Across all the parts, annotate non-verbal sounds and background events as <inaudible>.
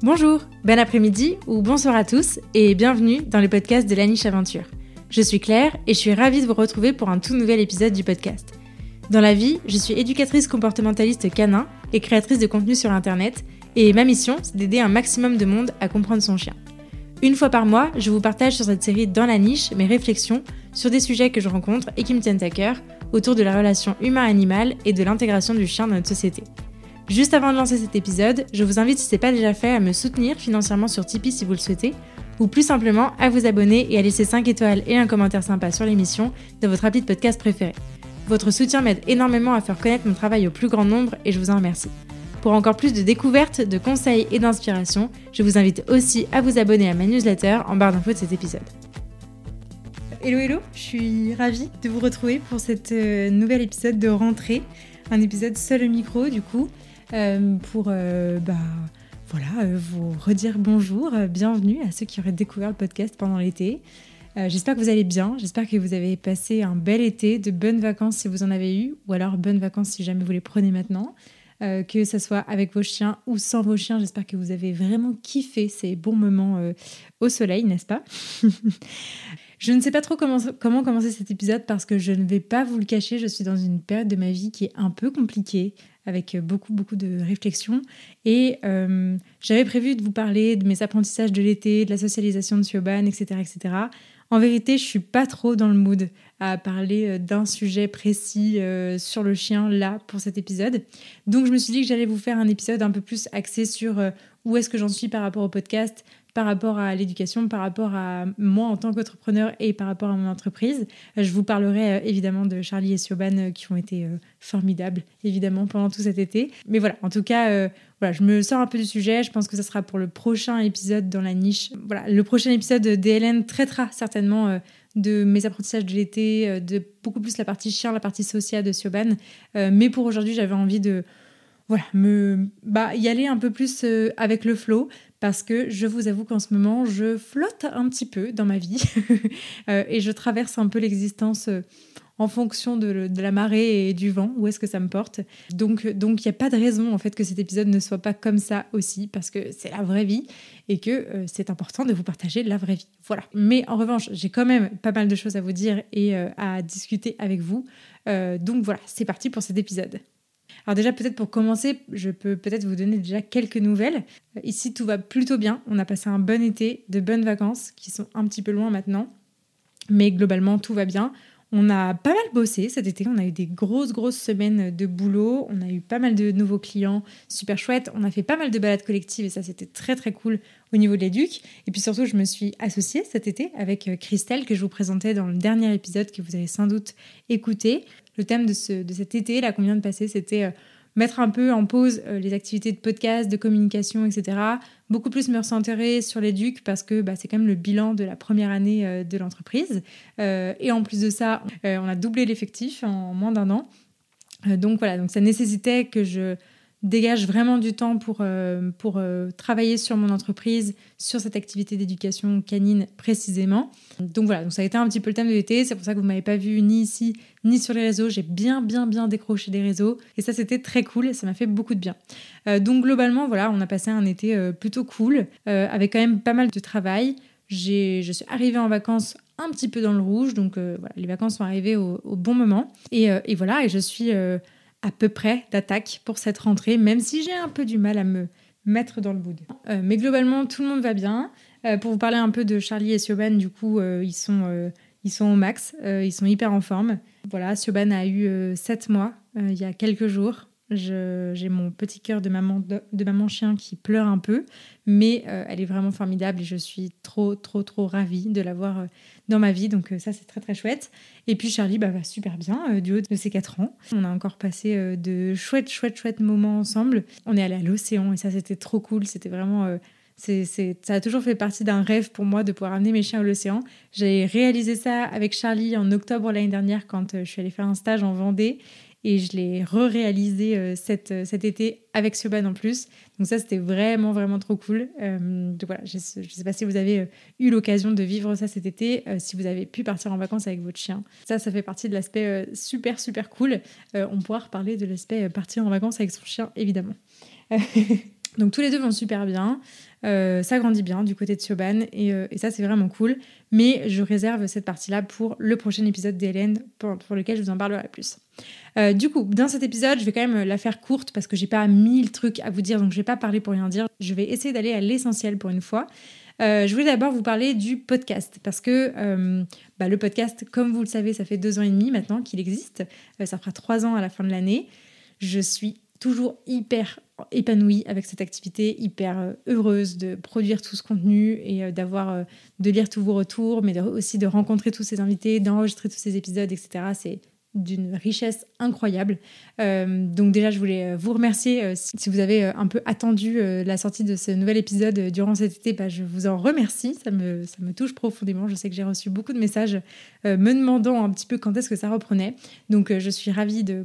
Bonjour, bon après-midi ou bonsoir à tous et bienvenue dans le podcast de la niche aventure. Je suis Claire et je suis ravie de vous retrouver pour un tout nouvel épisode du podcast. Dans la vie, je suis éducatrice comportementaliste canin et créatrice de contenu sur internet et ma mission, c'est d'aider un maximum de monde à comprendre son chien. Une fois par mois, je vous partage sur cette série Dans la niche mes réflexions sur des sujets que je rencontre et qui me tiennent à cœur autour de la relation humain-animal et de l'intégration du chien dans notre société. Juste avant de lancer cet épisode, je vous invite si ce n'est pas déjà fait à me soutenir financièrement sur Tipeee si vous le souhaitez, ou plus simplement à vous abonner et à laisser 5 étoiles et un commentaire sympa sur l'émission de votre rapide podcast préféré. Votre soutien m'aide énormément à faire connaître mon travail au plus grand nombre et je vous en remercie. Pour encore plus de découvertes, de conseils et d'inspiration, je vous invite aussi à vous abonner à ma newsletter en barre d'infos de cet épisode. Hello hello, je suis ravie de vous retrouver pour cet euh, nouvel épisode de rentrée, un épisode seul au micro du coup, pour euh, bah, voilà, vous redire bonjour, bienvenue à ceux qui auraient découvert le podcast pendant l'été. j'espère que vous allez bien, j'espère que vous avez passé un bel été, de bonnes vacances si vous en avez eu, ou alors bonnes vacances si jamais vous les prenez maintenant. que ce soit avec vos chiens ou sans vos chiens. J'espère que vous avez vraiment kiffé ces bons moments au soleil, n'est-ce pas? <laughs> Je ne sais pas trop comment commencer cet épisode parce que je ne vais pas vous le cacher, je suis dans une période de ma vie qui est un peu compliquée, avec beaucoup, beaucoup de réflexions. Et euh, j'avais prévu de vous parler de mes apprentissages de l'été, de la socialisation de Sioban, etc., etc. En vérité, je suis pas trop dans le mood à parler euh, d'un sujet précis euh, sur le chien là pour cet épisode. Donc je me suis dit que j'allais vous faire un épisode un peu plus axé sur où est-ce que j'en suis par rapport au podcast, par rapport à l'éducation, par rapport à moi en tant qu'entrepreneur et par rapport à mon entreprise. Euh, je vous parlerai euh, évidemment de Charlie et Sioban euh, qui ont été formidables évidemment pendant tout cet été. Mais voilà, en tout cas, voilà, je me sors un peu du sujet. Je pense que ça sera pour le prochain épisode dans la niche. Voilà, le prochain épisode DLN traitera certainement de mes apprentissages de l'été, de beaucoup plus la partie chien, la partie sociale de Sioban. mais pour aujourd'hui, j'avais envie de voilà, me bah, y aller un peu plus avec le flow, parce que je vous avoue qu'en ce moment, je flotte un petit peu dans ma vie <laughs> euh, et je traverse un peu l'existence euh, en fonction de, la marée et du vent, où est-ce que ça me porte. Donc il n'y a pas de raison en fait que cet épisode ne soit pas comme ça aussi, parce que c'est la vraie vie et que euh, c'est important de vous partager la vraie vie. Voilà. Mais en revanche, j'ai quand même pas mal de choses à vous dire et à discuter avec vous. donc voilà, c'est parti pour cet épisode. Alors déjà, peut-être pour commencer, je peux peut-être vous donner déjà quelques nouvelles. Euh, ici, tout va plutôt bien. On a passé un bon été, de bonnes vacances, qui sont un petit peu loin maintenant. Mais globalement, tout va bien. On a pas mal bossé cet été, on a eu des grosses, grosses semaines de boulot, on a eu pas mal de nouveaux clients, super chouette, on a fait pas mal de balades collectives et ça c'était très très cool au niveau de l'éduc. Et puis surtout, je me suis associée cet été avec euh, Christelle que je vous présentais dans le dernier épisode que vous avez sans doute écouté le thème de, ce, de cet été, là, qu'on vient de passer, c'était euh, mettre un peu en pause euh, les activités de podcast, de communication, etc. Beaucoup plus me recentrer sur l'éduc parce que bah, c'est quand même le bilan de la première année euh, de l'entreprise. et en plus de ça, on a doublé l'effectif en moins d'un an. donc voilà, donc ça nécessitait que je dégage vraiment du temps pour, euh, pour euh, travailler sur mon entreprise, sur cette activité d'éducation canine précisément. Donc voilà, donc ça a été un petit peu le thème de l'été, c'est pour ça que vous ne m'avez pas vu ni ici ni sur les réseaux, j'ai bien bien bien décroché des réseaux et ça c'était très cool ça m'a fait beaucoup de bien. Euh, donc globalement voilà, on a passé un été plutôt cool avec quand même pas mal de travail. Je suis arrivée en vacances un petit peu dans le rouge, donc voilà, les vacances sont arrivées au, bon moment et, et, voilà, et je suis à peu près d'attaque pour cette rentrée, même si j'ai un peu du mal à me mettre dans le mood. Euh, mais globalement, tout le monde va bien. Euh, pour vous parler un peu de Charlie et Sioban, du coup, euh, ils, sont, ils sont au max, ils sont hyper en forme. Voilà, Sioban a eu 7 mois il y a quelques jours. J'ai mon petit cœur de maman, de, maman chien qui pleure un peu, mais elle est vraiment formidable et je suis trop, trop, trop ravie de l'avoir dans ma vie. Donc ça, c'est très, très chouette. Et puis Charlie bah, va super bien euh, du haut de ses 4 ans. On a encore passé euh, de chouettes, chouettes, chouettes moments ensemble. On est allé à l'océan et ça, c'était trop cool. C'était vraiment. Euh, c'est, ça a toujours fait partie d'un rêve pour moi de pouvoir amener mes chiens à l'océan. J'ai réalisé ça avec Charlie en octobre l'année dernière quand je suis allée faire un stage en Vendée et je l'ai re-réalisé euh, cet, euh, cet été avec Sioban en plus. Donc ça, c'était vraiment, vraiment trop cool. Euh, voilà, je ne sais pas si vous avez eu l'occasion de vivre ça cet été, si vous avez pu partir en vacances avec votre chien. Ça, ça fait partie de l'aspect super, super cool. on pourra reparler de l'aspect partir en vacances avec son chien, évidemment. <laughs> Donc tous les deux vont super bien. Euh, ça grandit bien du côté de Sioban et, euh, et ça c'est vraiment cool. Mais je réserve cette partie-là pour le prochain épisode d'Hélène pour, lequel je vous en parlerai plus. Euh, du coup, dans cet épisode, je vais quand même la faire courte parce que j'ai pas mille trucs à vous dire, donc je vais pas parler pour rien dire. Je vais essayer d'aller à l'essentiel pour une fois. Je voulais d'abord vous parler du podcast parce que bah, le podcast, comme vous le savez, ça fait deux ans et demi maintenant qu'il existe. Ça fera trois ans à la fin de l'année. Je suis toujours hyper épanouie avec cette activité, hyper euh, heureuse de produire tout ce contenu et euh, d'avoir, de lire tous vos retours, mais aussi de rencontrer tous ces invités, d'enregistrer tous ces épisodes, etc. C'est d'une richesse incroyable. Euh, donc déjà, je voulais euh, vous remercier euh, si, vous avez un peu attendu la sortie de ce nouvel épisode durant cet été. Bah, je vous en remercie, ça me, ça me touche profondément. Je sais que j'ai reçu beaucoup de messages me demandant un petit peu quand est-ce que ça reprenait. Donc je suis ravie de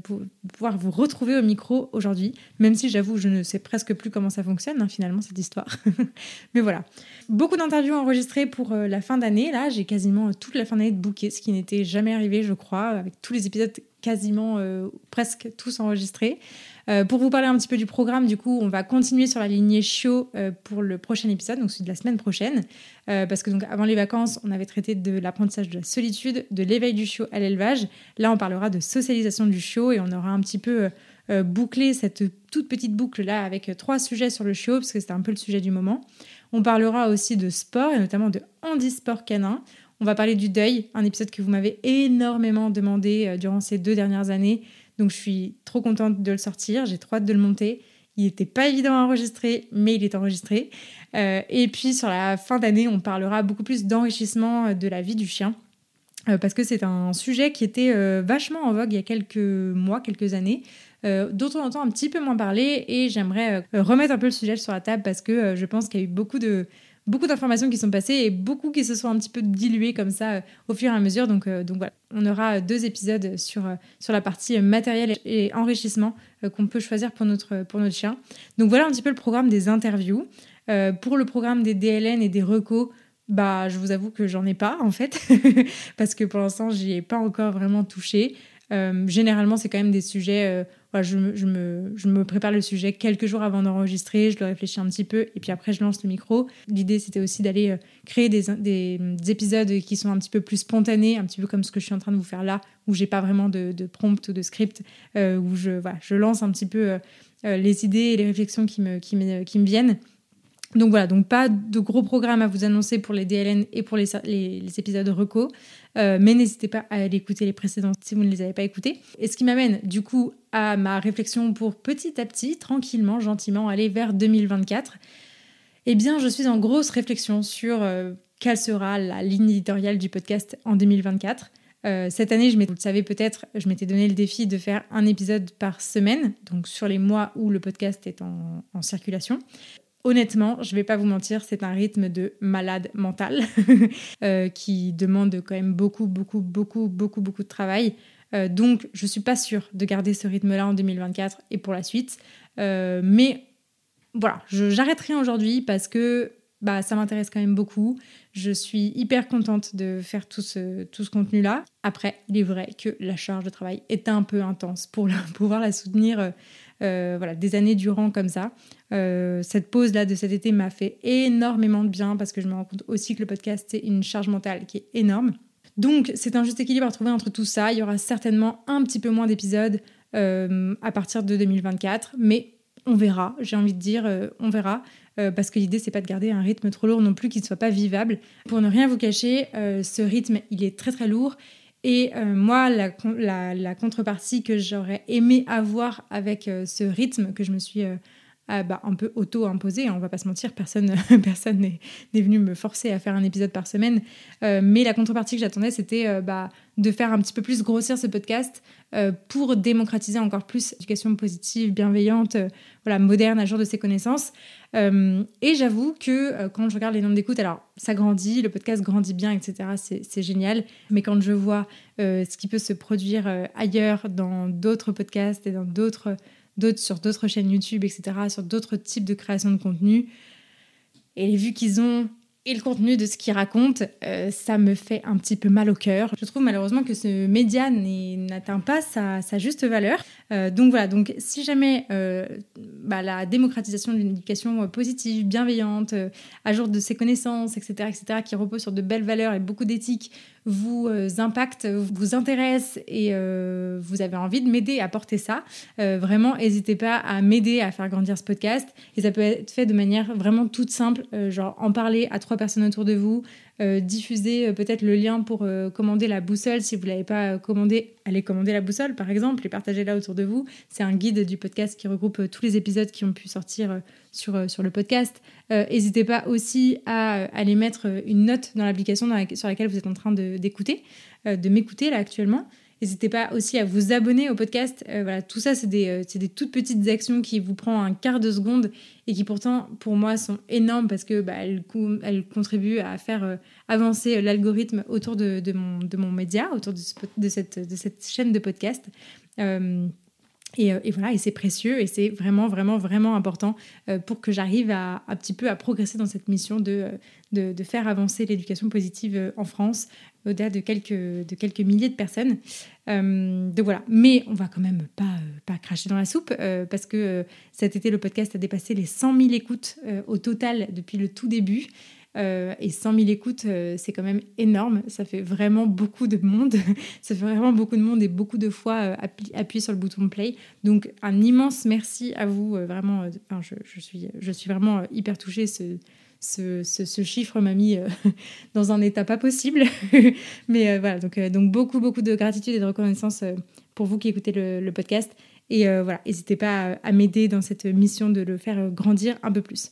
pouvoir vous retrouver au micro aujourd'hui, même si j'avoue, je ne sais presque plus comment ça fonctionne hein, finalement cette histoire. <laughs> Mais voilà, beaucoup d'interviews enregistrées pour la fin d'année. Là, j'ai quasiment toute la fin d'année de booker, ce qui n'était jamais arrivé, je crois, avec tous les épisodes quasiment euh, presque tous enregistrés. Euh, pour vous parler un petit peu du programme, du coup, on va continuer sur la lignée show euh, pour le prochain épisode, donc celui de la semaine prochaine, parce que donc avant les vacances, on avait traité de l'apprentissage de la solitude, de l'éveil du chiot à l'élevage. Là, on parlera de socialisation du chiot et on aura un petit peu bouclé cette toute petite boucle là avec trois sujets sur le chiot, parce que c'était un peu le sujet du moment. On parlera aussi de sport et notamment de handisport canin. On va parler du deuil, un épisode que vous m'avez énormément demandé euh, durant ces deux dernières années. Donc je suis trop contente de le sortir, j'ai trop hâte de le monter. Il n'était pas évident à enregistrer, mais il est enregistré. Euh, et puis sur la fin d'année, on parlera beaucoup plus d'enrichissement euh, de la vie du chien. parce que c'est un sujet qui était vachement en vogue il y a quelques mois, quelques années, dont on entend un petit peu moins parler. Et j'aimerais remettre un peu le sujet sur la table parce que je pense qu'il y a eu beaucoup de, beaucoup d'informations qui sont passées et beaucoup qui se sont un petit peu diluées comme ça euh, au fur et à mesure. Donc, euh, donc voilà, on aura deux épisodes sur, euh, sur la partie matériel et enrichissement qu'on peut choisir pour notre, pour notre chien. Donc voilà un petit peu le programme des interviews. pour le programme des DLN et des recos, bah, je vous avoue que j'en ai pas en fait, <laughs> parce que pour l'instant, j'y ai pas encore vraiment touché. généralement, c'est quand même des sujets je, me, prépare le sujet quelques jours avant d'enregistrer, je le réfléchis un petit peu et puis après je lance le micro. L'idée c'était aussi d'aller euh, créer des, épisodes qui sont un petit peu plus spontanés, un petit peu comme ce que je suis en train de vous faire là, où j'ai pas vraiment de, prompt ou de script, euh, où je, lance un petit peu euh, les idées et les réflexions qui me viennent. Donc voilà, donc pas de gros programmes à vous annoncer pour les DLN et pour les, épisodes reco, euh, mais n'hésitez pas à aller écouter les précédents si vous ne les avez pas écoutés. Et ce qui m'amène du coup à ma réflexion pour petit à petit, tranquillement, gentiment aller vers 2024. Eh bien, je suis en grosse réflexion sur euh, quelle sera la ligne éditoriale du podcast en 2024. Euh, cette année, je vous le savez peut-être, je m'étais donné le défi de faire un épisode par semaine, donc sur les mois où le podcast est en circulation honnêtement, je vais pas vous mentir, c'est un rythme de malade mental <laughs> euh, qui demande quand même beaucoup, beaucoup, beaucoup, beaucoup, beaucoup de travail. Euh, donc, je suis pas sûre de garder ce rythme-là en 2024 et pour la suite. Euh, mais voilà, j'arrêterai aujourd'hui parce que bah, ça m'intéresse quand même beaucoup. Je suis hyper contente de faire tout ce, contenu-là. Après, il est vrai que la charge de travail est un peu intense pour <laughs> pouvoir la soutenir voilà, des années durant comme ça. Euh, cette pause-là de cet été m'a fait énormément de bien parce que je me rends compte aussi que le podcast, c'est une charge mentale qui est énorme. Donc, c'est un juste équilibre à trouver entre tout ça. Il y aura certainement un petit peu moins d'épisodes euh, à partir de 2024, mais on verra, j'ai envie de dire, on verra. parce que l'idée, c'est pas de garder un rythme trop lourd non plus qui ne soit pas vivable. Pour ne rien vous cacher, ce rythme, il est très très lourd et euh, moi, la, contrepartie que j'aurais aimé avoir avec euh, ce rythme que je me suis euh, bah, un peu auto-imposé, hein, on va pas se mentir, personne <laughs> personne n'est venu me forcer à faire un épisode par semaine. mais la contrepartie que j'attendais, c'était bah, de faire un petit peu plus grossir ce podcast pour démocratiser encore plus l'éducation positive, bienveillante, voilà, moderne, à jour de ses connaissances. Euh, et j'avoue que euh, quand je regarde les nombres d'écoutes, alors ça grandit, le podcast grandit bien, etc. C'est génial. Mais quand je vois euh, ce qui peut se produire ailleurs dans d'autres podcasts et dans d'autres, d'autres sur d'autres chaînes YouTube, etc., sur d'autres types de création de contenu, et les vues qu'ils ont et le contenu de ce qu'ils racontent, ça me fait un petit peu mal au cœur. Je trouve malheureusement que ce média n'atteint pas sa, juste valeur. Donc voilà, donc si jamais bah, la démocratisation d'une éducation positive, bienveillante, à jour de ses connaissances, etc., etc., qui repose sur de belles valeurs et beaucoup d'éthique, vous impacte, vous intéresse et vous avez envie de m'aider à porter ça, vraiment, n'hésitez pas à m'aider à faire grandir ce podcast. Et ça peut être fait de manière vraiment toute simple, genre en parler à trois personnes autour de vous, euh, diffuser euh, peut-être le lien pour euh, commander la boussole. Si vous ne l'avez pas commandé, allez commander la boussole par exemple et partagez-la autour de vous. C'est un guide du podcast qui regroupe tous les épisodes qui ont pu sortir sur, sur le podcast. N'hésitez pas aussi à aller mettre une note dans l'application sur laquelle vous êtes en train d'écouter, de m'écouter là actuellement. N'hésitez pas aussi à vous abonner au podcast. Euh, voilà, tout ça, c'est des, euh, des, toutes petites actions qui vous prennent un quart de seconde et qui pourtant, pour moi, sont énormes parce que bah, elles, contribuent à faire euh, avancer l'algorithme autour de, mon, de mon média, autour de, cette, de cette chaîne de podcast. Et, et, voilà, et c'est précieux et c'est vraiment, vraiment, vraiment important pour que j'arrive à un petit peu à progresser dans cette mission de, de faire avancer l'éducation positive en France au-delà de quelques, de quelques milliers de personnes. Euh, donc voilà, mais on va quand même pas, euh, pas cracher dans la soupe euh, parce que cet été, le podcast a dépassé les 100 000 écoutes au total depuis le tout début. et 100 000 écoutes, c'est quand même énorme. Ça fait vraiment beaucoup de monde. <laughs> Ça fait vraiment beaucoup de monde et beaucoup de fois appuyer sur le bouton play. Donc un immense merci à vous. vraiment, je, je, suis, je suis vraiment hyper touchée. Ce, chiffre m'a mis euh, <laughs> dans un état pas possible. <laughs> Mais euh, voilà, donc, euh, donc beaucoup, beaucoup de gratitude et de reconnaissance pour vous qui écoutez le, podcast. Et voilà, n'hésitez pas à, m'aider dans cette mission de le faire grandir un peu plus.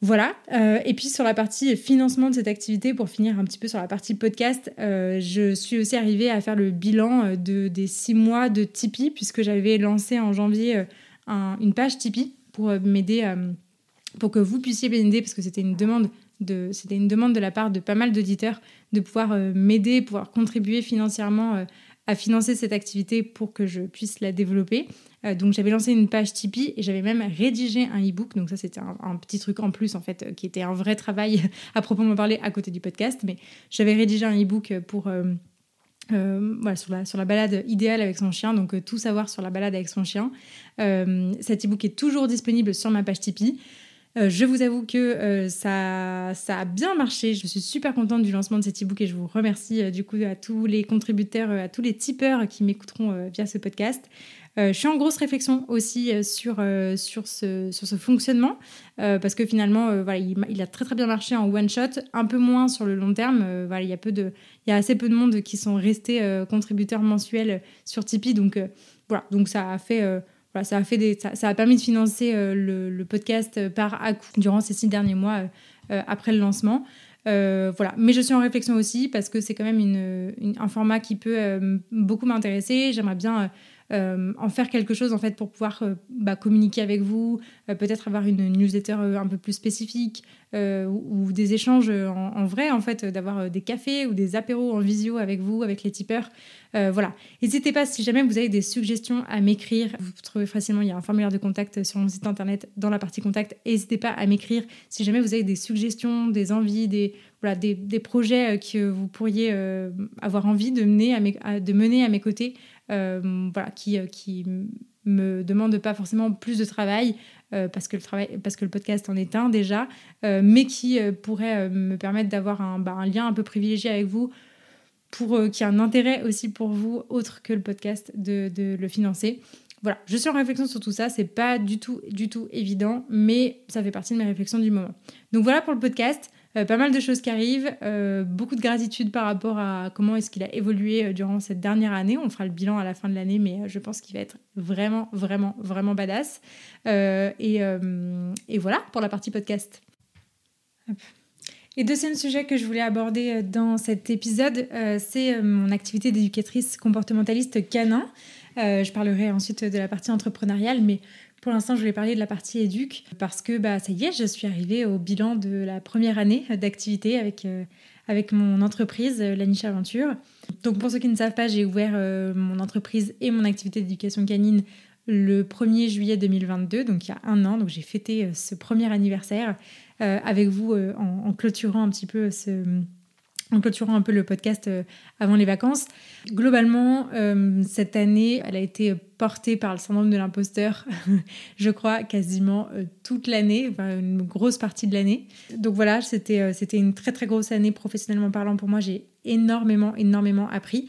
Voilà. et puis sur la partie financement de cette activité, pour finir un petit peu sur la partie podcast, je suis aussi arrivée à faire le bilan de, des six mois de Tipeee, puisque j'avais lancé en janvier une page Tipeee pour m'aider à pour que vous puissiez m'aider, parce que c'était une demande de, c'était une demande de la part de pas mal d'auditeurs de pouvoir euh, m'aider, pouvoir contribuer financièrement euh, à financer cette activité pour que je puisse la développer. Euh, donc j'avais lancé une page Tipeee et j'avais même rédigé un e-book. Donc ça c'était un, petit truc en plus en fait qui était un vrai travail <laughs> à proprement parler à côté du podcast. Mais j'avais rédigé un e-book pour voilà, sur, la, sur la balade idéale avec son chien, donc tout savoir sur la balade avec son chien. cet e-book est toujours disponible sur ma page Tipeee. Euh, je vous avoue que euh, ça, a bien marché. Je suis super contente du lancement de cet e-book et je vous remercie euh, du coup à tous les contributeurs, à tous les tipeurs qui m'écouteront via ce podcast. je suis en grosse réflexion aussi sur, ce, fonctionnement parce que finalement, il, a très très bien marché en one shot, un peu moins sur le long terme. il y a assez peu de monde qui sont restés contributeurs mensuels sur Tipeee, donc voilà, donc ça a fait ça a, fait des, ça, a permis de financer euh, le, podcast par à coup durant ces six derniers mois euh, euh, après le lancement. voilà. Mais je suis en réflexion aussi parce que c'est quand même une, un format qui peut beaucoup m'intéresser. J'aimerais bien en faire quelque chose en fait pour pouvoir bah, communiquer avec vous, peut-être avoir une newsletter un peu plus spécifique ou, des échanges en, vrai en fait, d'avoir des cafés ou des apéros en visio avec vous, avec les tipeurs. Euh, voilà. N'hésitez pas si jamais vous avez des suggestions à m'écrire. Vous trouvez facilement, il y a un formulaire de contact sur mon site internet dans la partie contact. N'hésitez pas à m'écrire si jamais vous avez des suggestions, des envies, des, voilà, des, projets euh, que vous pourriez euh, avoir envie de mener de mener à mes côtés, voilà, qui, qui me demandent pas forcément plus de travail. parce, que le travail, parce que le podcast en est un déjà, mais qui pourrait me permettre d'avoir un, bah, un, lien un peu privilégié avec vous pour euh, qu'il y ait un intérêt aussi pour vous, autre que le podcast, de, de, le financer. Voilà, je suis en réflexion sur tout ça, c'est pas du tout, du tout évident, mais ça fait partie de mes réflexions du moment. Donc voilà pour le podcast, euh, pas mal de choses qui arrivent, euh, beaucoup de gratitude par rapport à comment est-ce qu'il a évolué durant cette dernière année. On fera le bilan à la fin de l'année, mais je pense qu'il va être vraiment, vraiment, vraiment badass. Et, voilà pour la partie podcast. Et deuxième sujet que je voulais aborder euh, dans cet épisode, euh, c'est euh, mon activité d'éducatrice comportementaliste canin. je parlerai ensuite de la partie entrepreneuriale, mais pour l'instant, je voulais parler de la partie éduc parce que bah, ça y est, je suis arrivée au bilan de la première année d'activité avec, avec mon entreprise, La Niche Aventure. Donc, pour ceux qui ne savent pas, j'ai ouvert mon entreprise et mon activité d'éducation canine le 1er juillet 2022, donc il y a un an. Donc, j'ai fêté ce premier anniversaire euh, avec vous euh, en, clôturant un petit peu ce, en clôturant un peu le podcast euh, avant les vacances. Globalement, euh, cette année, elle a été portée par le syndrome de l'imposteur, <laughs> je crois, quasiment euh, toute l'année, enfin, une grosse partie de l'année. Donc voilà, c'était c'était une très très grosse année professionnellement parlant pour moi. J'ai énormément, énormément appris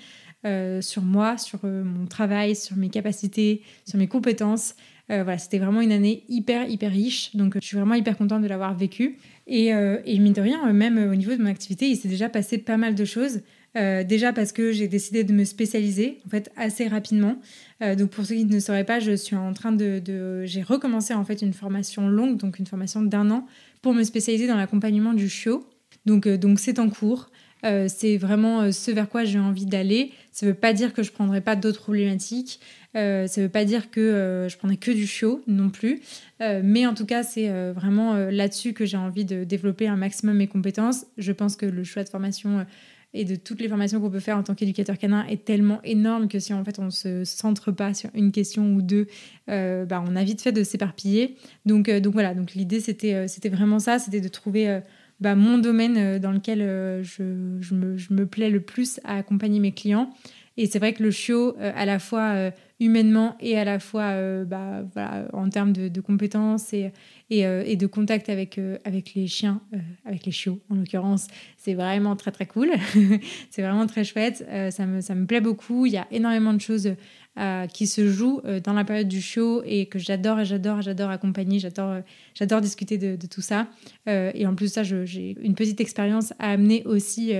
sur moi, sur mon travail, sur mes capacités, sur mes compétences. Voilà, c'était vraiment une année hyper, hyper riche. Donc, je suis vraiment hyper contente de l'avoir vécue. Et, euh, et, mine de rien, même au niveau de mon activité, il s'est déjà passé pas mal de choses. Euh, déjà parce que j'ai décidé de me spécialiser en fait assez rapidement. Euh, donc pour ceux qui ne sauraient pas, je suis en train de j'ai recommencé en fait une formation longue, donc une formation d'un an pour me spécialiser dans l'accompagnement du chiot. Donc donc c'est en cours. Euh, c'est vraiment ce vers quoi j'ai envie d'aller. Ça ne veut pas dire que je prendrai pas d'autres problématiques. Euh, ça ne veut pas dire que euh, je prendrai que du chiot non plus. Euh, mais en tout cas, c'est vraiment là-dessus que j'ai envie de développer un maximum mes compétences. Je pense que le choix de formation et de toutes les formations qu'on peut faire en tant qu'éducateur canin est tellement énorme que si en fait on ne se centre pas sur une question ou deux, bah, on a vite fait de s'éparpiller. Donc, voilà, donc l'idée c'était vraiment ça, c'était de trouver bah, mon domaine dans lequel je, je, me, je, me, plais le plus à accompagner mes clients. Et c'est vrai que le chiot, à la fois humainement et à la fois euh, bah, en termes de, compétences et, et, euh, et, de contact avec, euh, les chiens, avec les chiots en l'occurrence. C'est vraiment très très cool. <laughs> c'est vraiment très chouette. ça, me, ça me plaît beaucoup. Il y a énormément de choses qui se jouent dans la période du show et que j'adore et j'adore j'adore accompagner. J'adore, j'adore discuter de, de, tout ça. et en plus ça, j'ai une petite expérience à amener aussi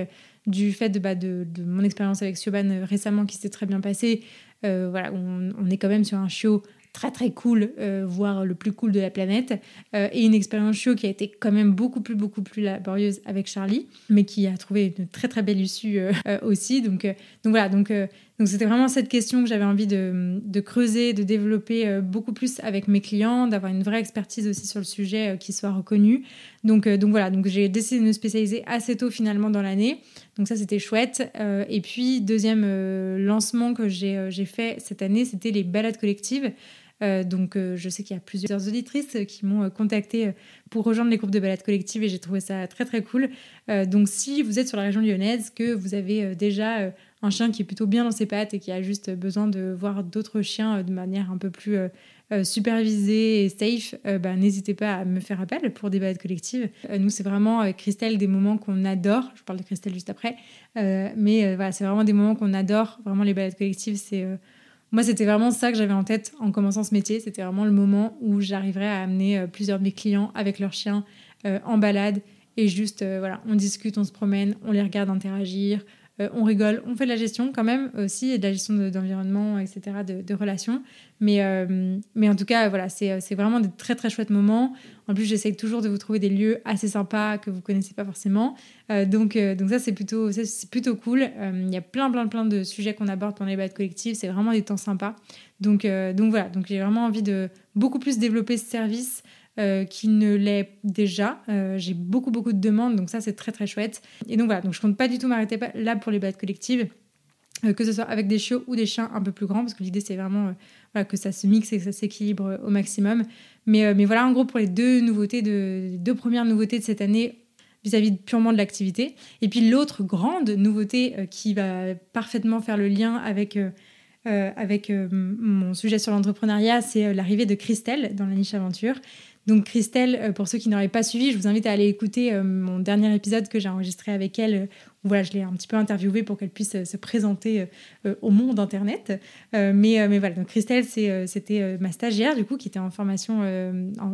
du fait de, bah, de, mon expérience avec Sioban récemment qui s'est très bien passée, euh, voilà, on, est quand même sur un show très très cool, euh, voire le plus cool de la planète, euh, et une expérience show qui a été quand même beaucoup plus beaucoup plus laborieuse avec Charlie, mais qui a trouvé une très très belle issue aussi. Donc donc voilà, donc donc c'était vraiment cette question que j'avais envie de, creuser, de développer beaucoup plus avec mes clients, d'avoir une vraie expertise aussi sur le sujet qui soit reconnue. Donc donc voilà, donc j'ai décidé de me spécialiser assez tôt finalement dans l'année. Donc ça, c'était chouette. Euh, et puis, deuxième euh, lancement que euh, j'ai fait cette année, c'était les balades collectives. donc, je sais qu'il y a plusieurs auditrices qui m'ont contacté pour rejoindre les groupes de balades collectives et j'ai trouvé ça très très cool. donc, si vous êtes sur la région lyonnaise, que vous avez déjà un chien qui est plutôt bien dans ses pattes et qui a juste besoin de voir d'autres chiens de manière un peu plus euh, supervisé et safe, euh, bah, n'hésitez pas à me faire appel pour des balades collectives. Euh, nous, c'est vraiment, avec Christelle, des moments qu'on adore. Je parle de Christelle juste après. mais voilà, c'est vraiment des moments qu'on adore. Vraiment, les balades collectives, c'est... Moi, c'était vraiment ça que j'avais en tête en commençant ce métier. C'était vraiment le moment où j'arriverais à amener plusieurs de mes clients avec leurs chiens en balade. Et juste, voilà, on discute, on se promène, on les regarde interagir, euh, on rigole, on fait de la gestion quand même aussi, de la gestion d'environnement, etc., de, relations. Mais, euh, mais en tout cas, voilà, c'est vraiment des très très chouettes moments. En plus, j'essaye toujours de vous trouver des lieux assez sympas que vous connaissez pas forcément. Euh, donc, donc ça, c'est plutôt, plutôt cool. Il y a plein, plein, plein de sujets qu'on aborde pendant les balades collectives. C'est vraiment des temps sympas. Donc, donc voilà, donc j'ai vraiment envie de beaucoup plus développer ce service. Euh, qui ne l'est déjà. Euh, j'ai beaucoup, beaucoup de demandes, donc ça, c'est très, très chouette. Et donc voilà, donc je compte pas du tout m'arrêter là pour les balades collectives, euh, que ce soit avec des chiots ou des chiens un peu plus grands, parce que l'idée, c'est vraiment que ça se mixe et que ça s'équilibre au maximum. Mais, mais voilà, en gros, pour les deux nouveautés, deux premières nouveautés de cette année, vis-à-vis purement de l'activité. Et puis l'autre grande nouveauté qui va parfaitement faire le lien avec... avec mon sujet sur l'entrepreneuriat, c'est l'arrivée de Christelle dans la niche aventure. Donc Christelle, euh, pour ceux qui n'auraient pas suivi, je vous invite à aller écouter euh, mon dernier épisode que j'ai enregistré avec elle. Euh, voilà, je l'ai un petit peu interviewée pour qu'elle puisse se présenter au monde Internet. mais, mais voilà, donc Christelle, c'était ma stagiaire du coup qui était en formation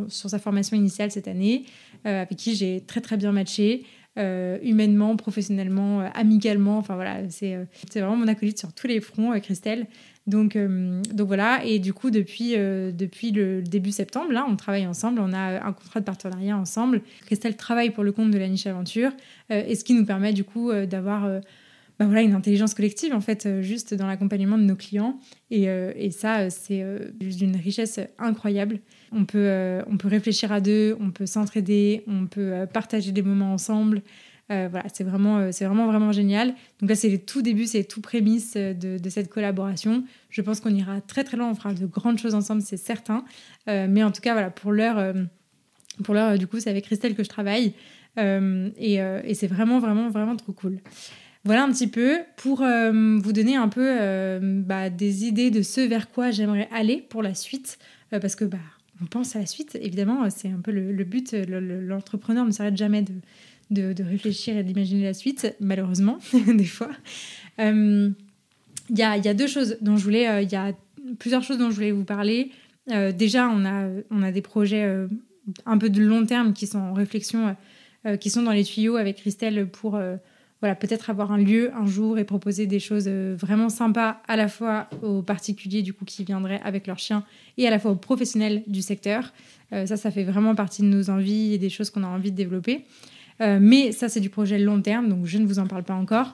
sur sa formation initiale cette année, avec qui j'ai très très bien matché. Humainement, professionnellement, amicalement. Enfin voilà, c'est vraiment mon acolyte sur tous les fronts, Christelle. Donc, euh, donc voilà, et du coup, depuis, euh, depuis le début septembre, là, on travaille ensemble, on a un contrat de partenariat ensemble. Christelle travaille pour le compte de la niche aventure, euh, et ce qui nous permet du coup d'avoir bah voilà, une intelligence collective, en fait, juste dans l'accompagnement de nos clients. Et, et ça, c'est d'une richesse incroyable. On peut, on peut réfléchir à deux, on peut s'entraider, on peut partager des moments ensemble. Euh, voilà, c'est vraiment, euh, vraiment, vraiment génial. Donc là, c'est les tout débuts, c'est les tout prémices euh, de, cette collaboration. Je pense qu'on ira très, très loin. On fera de grandes choses ensemble, c'est certain. mais en tout cas, voilà, pour l'heure, pour l'heure, du coup, c'est avec Christelle que je travaille. et, et c'est vraiment, vraiment, vraiment trop cool. Voilà un petit peu pour vous donner un peu bah, des idées de ce vers quoi j'aimerais aller pour la suite, parce que bah, on pense à la suite, évidemment, c'est un peu le, but. L'entrepreneur ne s'arrête jamais de, réfléchir et d'imaginer la suite, malheureusement, <laughs> des fois. Il y, a, plusieurs choses dont je voulais vous parler. Euh, déjà, on a, on a des projets euh, un peu de long terme qui sont en réflexion, euh, qui sont dans les tuyaux avec Christelle pour voilà, peut-être avoir un lieu un jour et proposer des choses vraiment sympas à la fois aux particuliers du coup qui viendraient avec leurs chiens et à la fois aux professionnels du secteur. ça, ça fait vraiment partie de nos envies et des choses qu'on a envie de développer. mais ça, c'est du projet long terme, donc je ne vous en parle pas encore.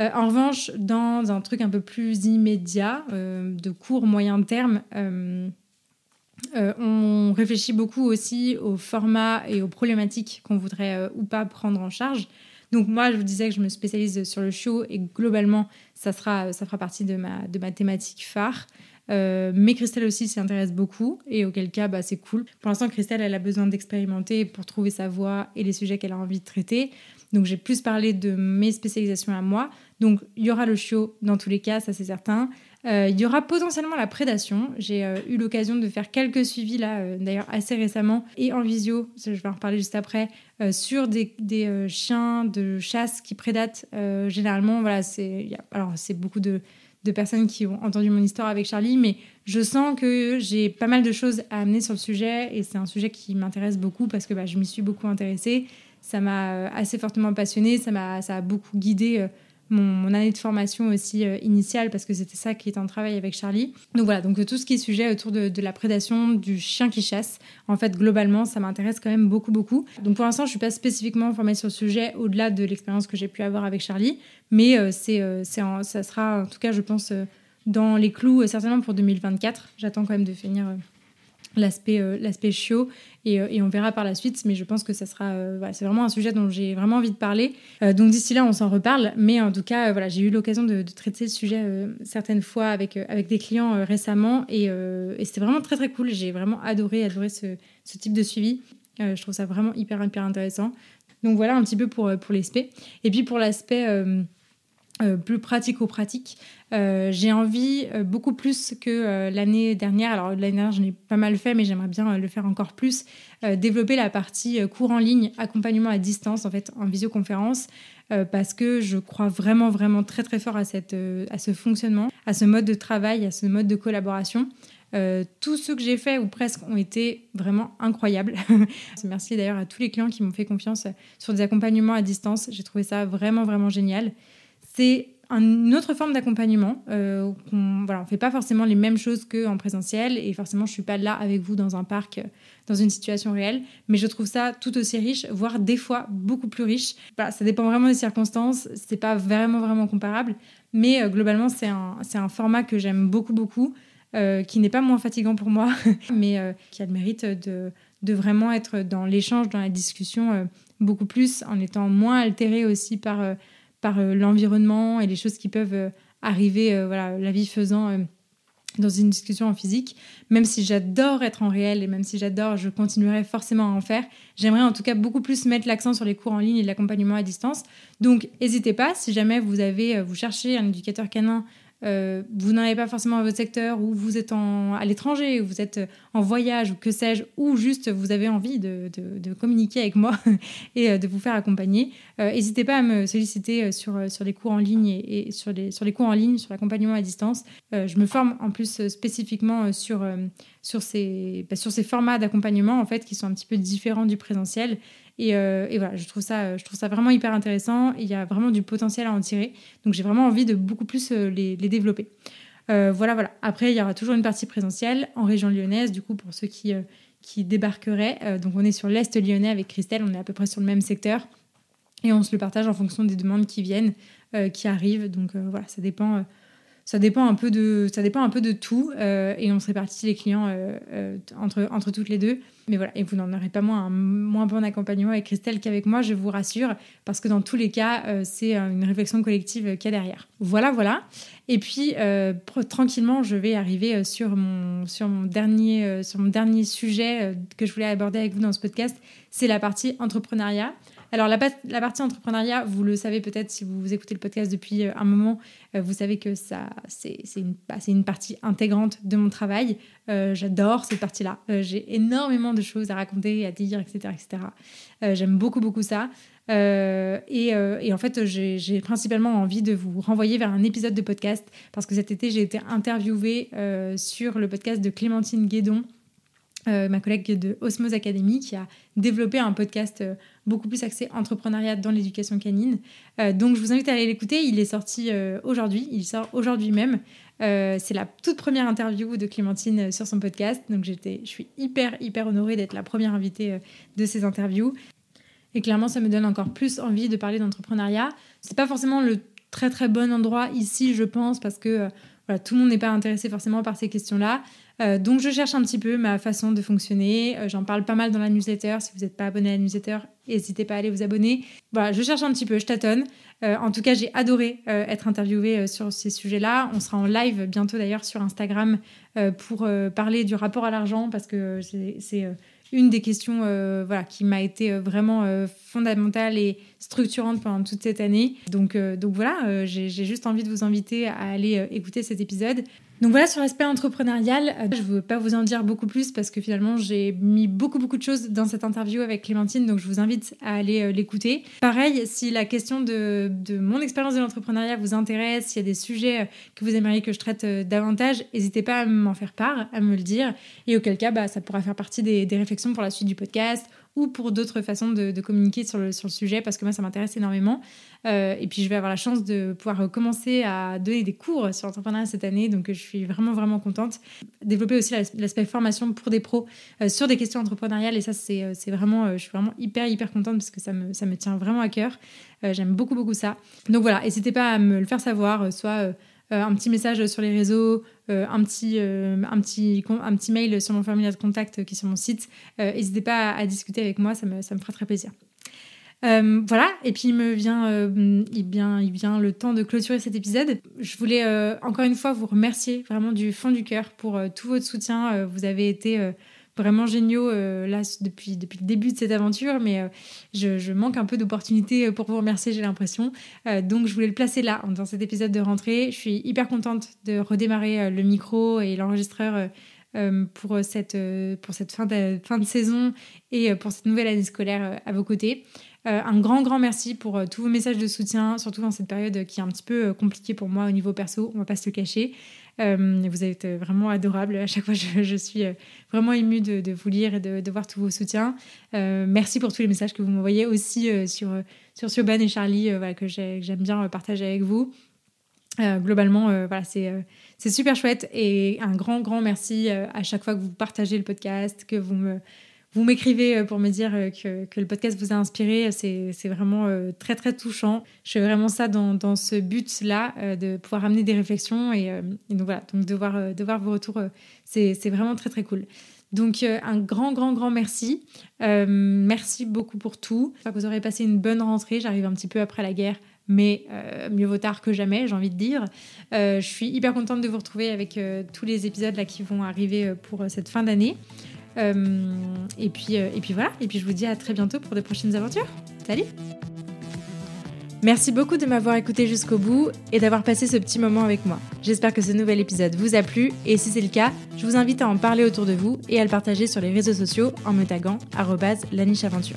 Euh, en revanche, dans un truc un peu plus immédiat, euh, de court moyen terme, euh, on réfléchit beaucoup aussi au format et aux problématiques qu'on voudrait ou pas prendre en charge. Donc moi, je vous disais que je me spécialise sur le show et globalement, ça, sera, ça fera partie de ma, de ma thématique phare. mais Christelle aussi s'y intéresse beaucoup et auquel cas bah, c'est cool. Pour l'instant, Christelle, elle a besoin d'expérimenter pour trouver sa voie et les sujets qu'elle a envie de traiter. Donc j'ai plus parlé de mes spécialisations à moi. Donc il y aura le chiot dans tous les cas, ça c'est certain. Euh, il y aura potentiellement la prédation. J'ai euh, eu l'occasion de faire quelques suivis là, euh, d'ailleurs assez récemment, et en visio, je vais en reparler juste après, sur des, chiens de chasse qui prédatent. généralement, voilà, c'est alors c'est beaucoup de, de personnes qui ont entendu mon histoire avec Charlie, mais je sens que j'ai pas mal de choses à amener sur le sujet, et c'est un sujet qui m'intéresse beaucoup parce que bah, je m'y suis beaucoup intéressée. Ça m'a assez fortement passionnée, ça, m'a, ça a beaucoup guidé mon, année de formation aussi euh, initiale parce que c'était ça qui était en travail avec Charlie. Donc voilà, donc tout ce qui est sujet autour de, la prédation du chien qui chasse, en fait globalement ça m'intéresse quand même beaucoup beaucoup. Donc pour l'instant je suis pas spécifiquement formée sur le sujet au-delà de l'expérience que j'ai pu avoir avec Charlie, mais euh, c'est, euh, ça sera en tout cas je pense dans les clous certainement pour 2024. J'attends quand même de finir l'aspect euh, chiot et, euh, et, on verra par la suite mais je pense que ça sera euh, c'est vraiment un sujet dont j'ai vraiment envie de parler. Donc d'ici là on s'en reparle mais en tout cas voilà j'ai eu l'occasion de, traiter ce sujet certaines fois avec avec des clients récemment et, et c'était vraiment très très cool. J'ai vraiment adoré adoré ce, ce type de suivi. Je trouve ça vraiment hyper hyper intéressant. Donc voilà un petit peu pour pour l'aspect. Et puis pour l'aspect euh, plus pratico-pratique. Euh, j'ai envie euh, beaucoup plus que l'année dernière, alors l'année dernière je n'ai pas mal fait, mais j'aimerais bien le faire encore plus, développer la partie cours en ligne, accompagnement à distance, en fait, en visioconférence, parce que je crois vraiment, vraiment très, très fort à, cette, à ce fonctionnement, à ce mode de travail, à ce mode de collaboration. tous ceux que j'ai fait ou presque ont été vraiment incroyables. <laughs> Merci d'ailleurs à tous les clients qui m'ont fait confiance sur des accompagnements à distance. J'ai trouvé ça vraiment, vraiment génial c'est une autre forme d'accompagnement. Euh, on ne fait pas forcément les mêmes choses qu'en présentiel et forcément je suis pas là avec vous dans un parc, dans une situation réelle, mais je trouve ça tout aussi riche, voire des fois beaucoup plus riche. ça dépend vraiment des circonstances, c'est pas vraiment vraiment comparable, mais euh, globalement c'est un, un, format que j'aime beaucoup beaucoup, euh, qui n'est pas moins fatigant pour moi, <laughs> mais euh, qui a le mérite de, de vraiment être dans l'échange, dans la discussion beaucoup plus, en étant moins altéré aussi par par euh, l'environnement et les choses qui peuvent euh, arriver, euh, voilà, la vie faisant dans une discussion en physique. Même si j'adore être en réel et même si j'adore, je continuerai forcément à en faire. J'aimerais en tout cas beaucoup plus mettre l'accent sur les cours en ligne et l'accompagnement à distance. Donc, n'hésitez pas, si jamais vous avez, vous cherchez un éducateur canin euh, vous n'en avez pas forcément à votre secteur, ou vous êtes à l'étranger, ou vous êtes en voyage, ou que sais-je, ou juste vous avez envie de, communiquer avec moi <laughs> et euh, de vous faire accompagner, euh, n'hésitez pas à me solliciter sur, sur les cours en ligne et, sur, les, sur cours en ligne, sur l'accompagnement à distance. je me forme en plus spécifiquement sur, sur, ces, bah, sur ces formats d'accompagnement en fait, qui sont un petit peu différents du présentiel euh, et, voilà, je trouve, ça, je trouve ça vraiment hyper intéressant. Il y a vraiment du potentiel à en tirer. Donc j'ai vraiment envie de beaucoup plus euh, les, développer. Euh, voilà, voilà. Après, il y aura toujours une partie présentielle en région lyonnaise, du coup, pour ceux qui, qui débarqueraient. donc on est sur l'Est lyonnais avec Christelle, on est à peu près sur le même secteur. Et on se le partage en fonction des demandes qui viennent, qui arrivent. Donc voilà, ça dépend ça dépend un peu de, ça dépend un peu de tout euh, et on se répartit les clients euh, euh, entre, entre toutes les deux. Mais voilà, et vous n'en aurez pas moins un moins bon accompagnement avec Christelle qu'avec moi, je vous rassure, parce que dans tous les cas, c'est une réflexion collective qu'il y a derrière. Voilà, voilà. Et puis, tranquillement, je vais arriver sur mon, sur, mon dernier, sur mon dernier sujet que je voulais aborder avec vous dans ce podcast, c'est la partie entrepreneuriat. Alors la, partie entrepreneuriat, vous le savez peut-être si vous écoutez le podcast depuis un moment, vous savez que ça c'est une, bah, partie intégrante de mon travail. J'adore cette partie-là. J'ai énormément de choses à raconter, à dire, etc. etc. J'aime beaucoup beaucoup ça. Euh, euh, et, en fait, j'ai principalement envie de vous renvoyer vers un épisode de podcast parce que cet été, j'ai été interviewée euh, sur le podcast de Clémentine Guédon, ma collègue de Osmose Academy, qui a développé un podcast beaucoup plus axé entrepreneuriat dans l'éducation canine. donc, je vous invite à aller l'écouter. Il est sorti aujourd'hui, il sort aujourd'hui même. c'est la toute première interview de Clémentine sur son podcast. Donc, je suis hyper, hyper honorée d'être la première invitée de ces interviews. Et clairement, ça me donne encore plus envie de parler d'entrepreneuriat. C'est pas forcément le très très bon endroit ici, je pense, parce que euh, tout le monde n'est pas intéressé forcément par ces questions-là. Euh, donc je cherche un petit peu ma façon de fonctionner. Euh, j'en parle pas mal dans la newsletter. Si vous n'êtes pas abonné à la newsletter, n'hésitez pas à aller vous abonner. Voilà, je cherche un petit peu, je tâtonne. en tout cas, j'ai adoré être interviewée sur ces sujets-là. On sera en live bientôt d'ailleurs sur Instagram pour parler du rapport à l'argent parce que c'est une des questions euh, voilà, qui m'a été euh, vraiment euh, fondamentale et structurante pendant toute cette année. Donc, donc voilà, j'ai juste envie de vous inviter à aller écouter cet épisode. Donc voilà sur l'aspect entrepreneurial, euh, je ne veux pas vous en dire beaucoup plus parce que finalement j'ai mis beaucoup beaucoup de choses dans cette interview avec Clémentine, donc je vous invite à aller euh, l'écouter. Pareil, si la question de, mon expérience de l'entrepreneuriat vous intéresse, s'il y a des sujets euh, que vous aimeriez que je traite davantage, n'hésitez pas à m'en faire part, à me le dire, et auquel cas bah, ça pourra faire partie des, des réflexions pour la suite du podcast ou pour d'autres façons de, communiquer sur le, sujet parce que moi ça m'intéresse énormément. Euh, et puis je vais avoir la chance de pouvoir commencer à donner des cours sur l'entrepreneuriat cette année, donc je suis vraiment vraiment contente. Développer aussi l'aspect formation pour des pros euh, sur des questions entrepreneuriales et ça c'est euh, vraiment, je suis vraiment hyper hyper contente parce que ça me, ça me tient vraiment à cœur. J'aime beaucoup beaucoup ça. Donc voilà, n'hésitez pas à me le faire savoir, soit un petit message sur les réseaux, un, petit, un, petit, un petit mail sur mon formulaire de contact qui est sur mon site. N'hésitez pas à, discuter avec moi, ça me, ça me fera très plaisir. Euh, voilà, et puis il me vient, euh, il vient, il vient le temps de clôturer cet épisode. Je voulais euh, encore une fois vous remercier vraiment du fond du cœur pour tout votre soutien. vous avez été vraiment géniaux là depuis, le début de cette aventure, mais je, je, manque un peu d'opportunités pour vous remercier, j'ai l'impression. donc je voulais le placer là, dans cet épisode de rentrée. Je suis hyper contente de redémarrer le micro et l'enregistreur. pour cette, fin de saison et pour cette nouvelle année scolaire à vos côtés. Euh, un grand, grand merci pour euh, tous vos messages de soutien, surtout dans cette période qui est un petit peu euh, compliquée pour moi au niveau perso, on va pas se le cacher. vous êtes vraiment adorable. À chaque fois, je, suis vraiment émue de, vous lire et de, voir tous vos soutiens. merci pour tous les messages que vous m'envoyez aussi sur, sur et Charlie, que j'aime bien partager avec vous. globalement, voilà, c'est c'est super chouette et un grand, grand merci à chaque fois que vous partagez le podcast, que vous me vous m'écrivez euh, pour me dire euh, que, le podcast vous a inspiré. C'est vraiment euh, très, très touchant. Je fais vraiment ça dans, dans ce but-là, de pouvoir amener des réflexions. Et, donc voilà, donc de voir, de voir vos retours, c'est vraiment très, très cool. Donc un grand, grand, grand merci. merci beaucoup pour tout. J'espère que vous aurez passé une bonne rentrée. J'arrive un petit peu après la guerre, mais mieux vaut tard que jamais, j'ai envie de dire. je suis hyper contente de vous retrouver avec tous les épisodes là qui vont arriver pour cette fin d'année. Euh, et, puis, euh, et puis voilà, et puis je vous dis à très bientôt pour de prochaines aventures. Salut Merci beaucoup de m'avoir écouté jusqu'au bout et d'avoir passé ce petit moment avec moi. J'espère que ce nouvel épisode vous a plu et si c'est le cas, je vous invite à en parler autour de vous et à le partager sur les réseaux sociaux en me taguant @lanicheaventure.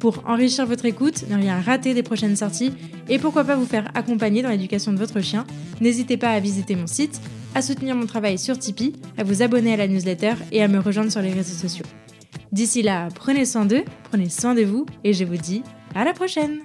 Pour enrichir votre écoute, ne rien rater des prochaines sorties et pourquoi pas vous faire accompagner dans l'éducation de votre chien, n'hésitez pas à visiter mon site à soutenir mon travail sur Tipeee, à vous abonner à la newsletter et à me rejoindre sur les réseaux sociaux. D'ici là, prenez soin d'eux, prenez soin de vous et je vous dis à la prochaine